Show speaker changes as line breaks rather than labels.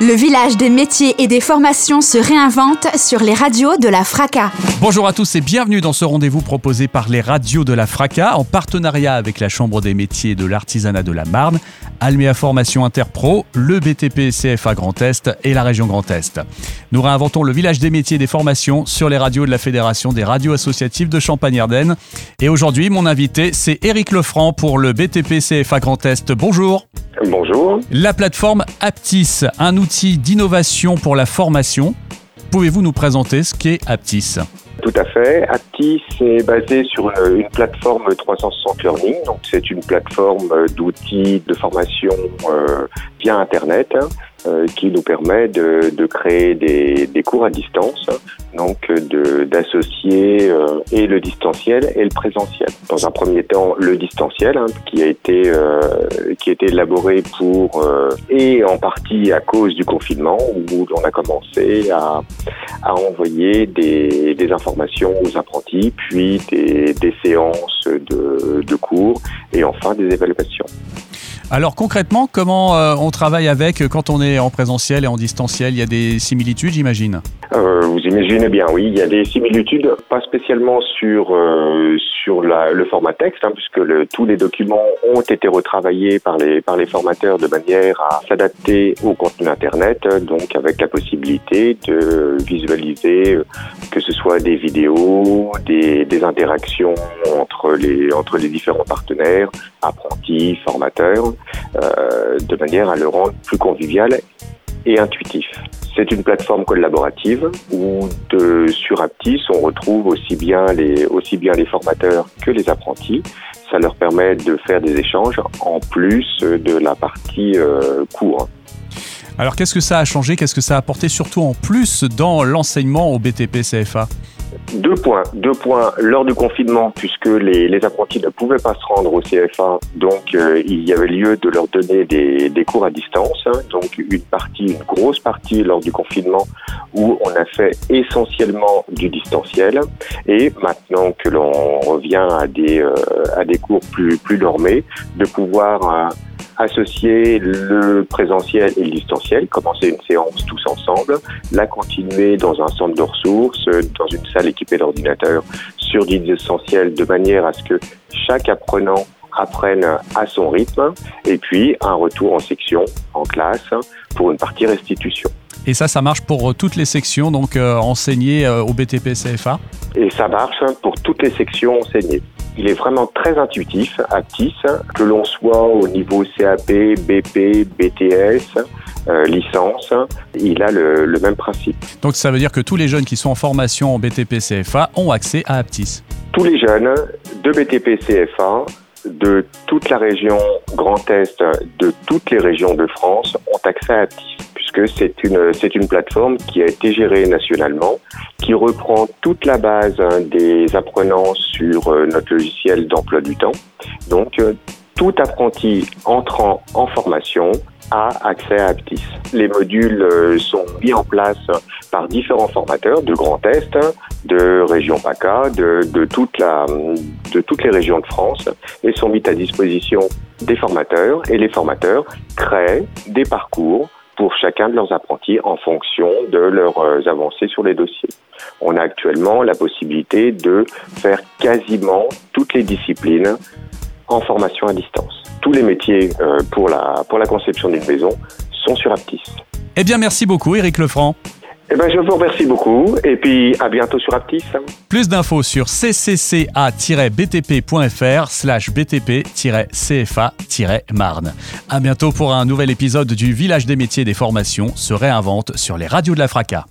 Le village des métiers et des formations se réinvente sur les radios de la FRACA.
Bonjour à tous et bienvenue dans ce rendez-vous proposé par les radios de la FRACA en partenariat avec la Chambre des métiers de l'artisanat de la Marne, Almea Formation Interpro, le BTP CFA Grand Est et la région Grand Est. Nous réinventons le village des métiers et des formations sur les radios de la Fédération des radios associatives de Champagne-Ardenne. Et aujourd'hui, mon invité, c'est Éric Lefranc pour le BTP CFA Grand Est. Bonjour.
Bonjour.
La plateforme Aptis, un outil d'innovation pour la formation. Pouvez-vous nous présenter ce qu'est Aptis?
Tout à fait. Aptis est basé sur une plateforme 360 Learning. Donc, c'est une plateforme d'outils de formation euh, via Internet euh, qui nous permet de, de créer des, des, cours à distance, donc d'associer euh, et le distanciel et le présentiel. Dans un premier temps, le distanciel hein, qui a été euh, qui a été élaboré pour euh, et en partie à cause du confinement où l'on a commencé à, à envoyer des, des, informations aux apprentis, puis des, des séances de, de cours et enfin des évaluations.
Alors concrètement, comment euh, on travaille avec quand on est en présentiel et en distanciel? Il y a des similitudes, j'imagine?
Euh, Vous imaginez bien, oui. Il y a des similitudes, pas spécialement sur euh, sur la, le format texte, hein, puisque le, tous les documents ont été retravaillés par les par les formateurs de manière à s'adapter au contenu Internet, donc avec la possibilité de visualiser euh, que ce soit des vidéos, des, des interactions entre les entre les différents partenaires, apprentis, formateurs. Euh, de manière à le rendre plus convivial et intuitif. C'est une plateforme collaborative où sur Aptis, on retrouve aussi bien, les, aussi bien les formateurs que les apprentis. Ça leur permet de faire des échanges en plus de la partie euh, cours.
Alors qu'est-ce que ça a changé? Qu'est-ce que ça a apporté surtout en plus dans l'enseignement au BTP CFA
deux points. Deux points lors du confinement, puisque les, apprentis ne pouvaient pas se rendre au CFA, donc euh, il y avait lieu de leur donner des, des cours à distance. Hein. donc une partie, une grosse partie lors du confinement, où on a fait essentiellement du distanciel. Et maintenant que l'on revient à des, euh, à des cours plus, plus normés, de pouvoir euh, associer le présentiel et le distanciel, commencer une séance tous ensemble, la continuer dans un centre de ressources, dans une salle équipée d'ordinateurs sur du distanciel de manière à ce que chaque apprenant apprenne à son rythme et puis un retour en section, en classe, pour une partie restitution.
Et ça, ça marche pour toutes les sections donc euh, enseignées euh, au BTP CFA
Et ça marche pour toutes les sections enseignées. Il est vraiment très intuitif, Aptis, que l'on soit au niveau CAP, BP, BTS, euh, licence, il a le, le, même principe.
Donc ça veut dire que tous les jeunes qui sont en formation en BTP CFA ont accès à Aptis
Tous les jeunes de BTP CFA de toute la région Grand Est, de toutes les régions de France ont accès à Aptis puisque c'est une, c'est une plateforme qui a été gérée nationalement, qui reprend toute la base hein, des apprenants sur euh, notre logiciel d'emploi du temps. Donc, euh, tout apprenti entrant en formation a accès à Aptis. Les modules euh, sont mis en place par différents formateurs de Grand Est, de région PACA, de, de toutes les régions de France et sont mis à disposition des formateurs et les formateurs créent des parcours pour chacun de leurs apprentis en fonction de leurs euh, avancées sur les dossiers. On a actuellement la possibilité de faire quasiment toutes les disciplines en formation à distance. Tous les métiers euh, pour, la, pour la conception d'une maison sont sur Aptis.
Eh bien, merci beaucoup, Éric Lefranc.
Eh ben, je vous remercie beaucoup et puis à bientôt sur Aptis.
Plus d'infos sur ccca-btp.fr slash btp-cfa-marne. À bientôt pour un nouvel épisode du Village des métiers des formations se réinvente sur les radios de la FRACA.